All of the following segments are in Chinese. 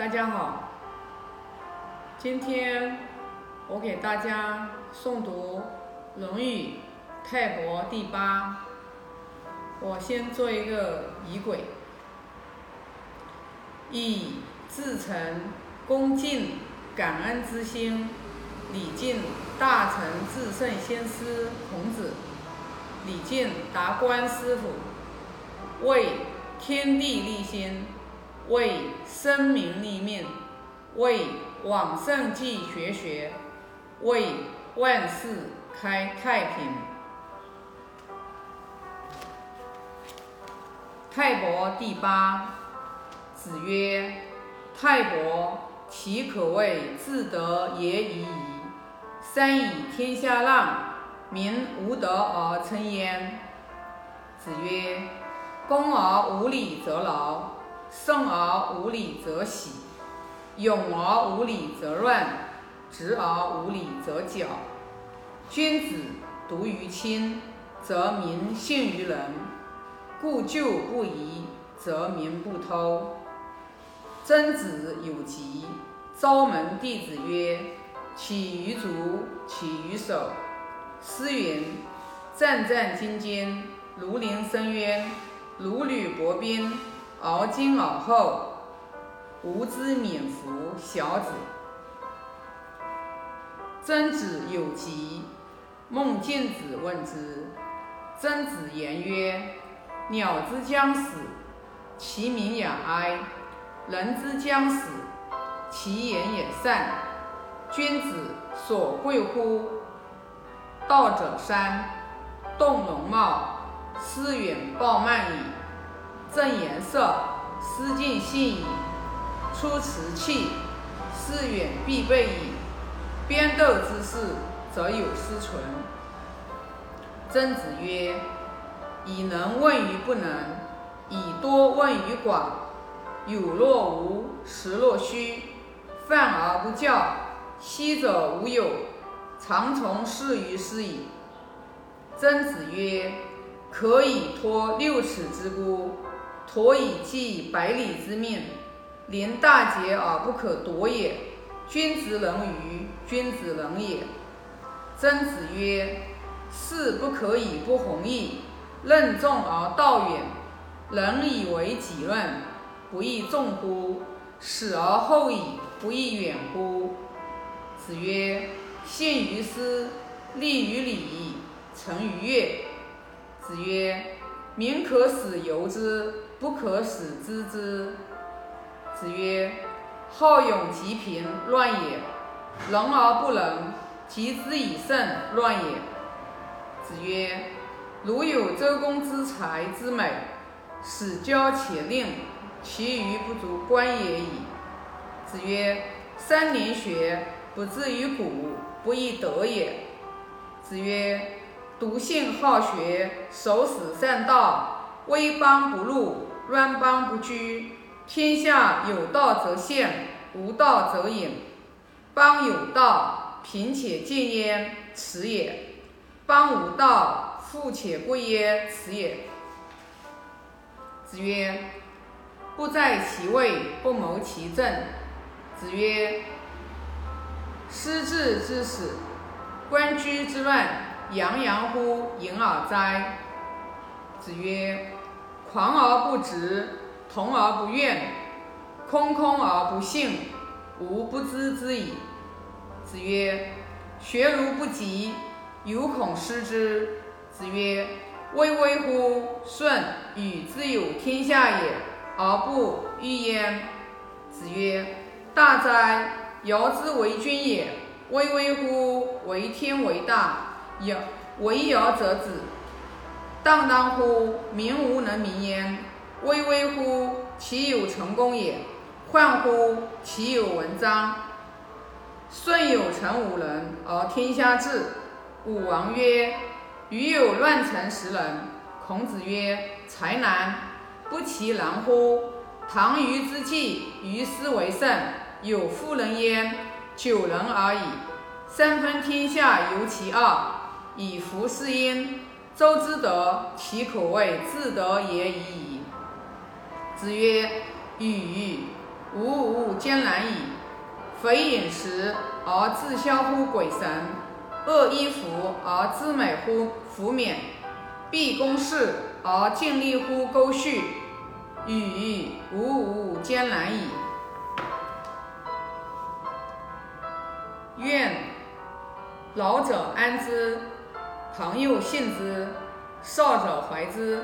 大家好，今天我给大家诵读《论语·泰伯》第八。我先做一个仪轨，以至诚、恭敬、感恩之心，礼敬大成至圣先师孔子，礼敬达观师傅，为天地立心，为生民立命，为往圣继绝学，为万世开太平。泰伯第八，子曰：“泰伯，其可谓自得也已矣。三以天下让，民无德而称焉。”子曰：“恭而无礼则劳，胜而无礼则喜，勇而无礼则乱，直而无礼则绞。君子独于亲，则民信于人。”故旧不移，则民不偷。曾子有疾，召门弟子曰：“起于足，起于手。”诗云：“战战兢兢，如临深渊；如履薄冰，而今而后，吾之免乎小子。”曾子有疾，孟敬子问之，曾子言曰。鸟之将死，其鸣也哀；人之将死，其言也善。君子所贵乎？道者三：动容貌，思远暴慢矣；正颜色，思尽信矣；出辞器，思远必备矣。边斗之事，则有司存。曾子曰。以能问于不能，以多问于寡。有若无，实若虚。犯而不教，昔者无有，常从事于斯矣。曾子曰：“可以托六尺之孤，托以寄百里之命。临大节而不可夺也。君子能于，君子能也。”曾子曰：“事不可以不弘毅。”任重而道远，人以为己任，不亦重乎？死而后已，不亦远乎？子曰：“信于斯，立于礼，成于乐。”子曰：“民可使由之，不可使知之。”子曰：“好勇及贫，乱也；能而不能，及之以胜，乱也。”子曰。如有周公之才之美，使骄且令，其余不足观也已。子曰：“三年学，不至于古，不亦得也。”子曰：“笃信好学，守死善道，威邦不入，乱邦不居。天下有道则现，无道则隐。邦有道，贫且贱焉，耻也；邦无道，富且贵焉？此也。子曰：“不在其位，不谋其政。”子曰：“失志之始，官居之乱，洋洋乎盈耳哉！”子曰：“狂而不直，同而不怨，空空而不信，吾不知之矣。”子曰：“学如不及，犹恐失之。”子曰：“巍巍乎！舜禹之有天下也，而不欲焉。”子曰：“大哉！尧之为君也。巍巍乎！为天为大，尧为尧则子。荡荡乎！民无能名焉。巍巍乎！其有成功也。患乎！其有文章。舜有成五人，而天下治。武王曰。”余有乱臣十人。孔子曰：“才难，不其难乎？唐虞之际，于斯为盛，有妇人焉，九人而已。三分天下，由其二，以服是因。周之德，其可谓自得也已矣。”子曰：“与吾吾艰难矣。肥饮食而自消乎鬼神，恶衣服而自美乎服冕，毕公事而尽力乎沟绪，与吾吾艰难矣。愿老者安之，朋友信之，少者怀之。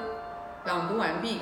朗读完毕。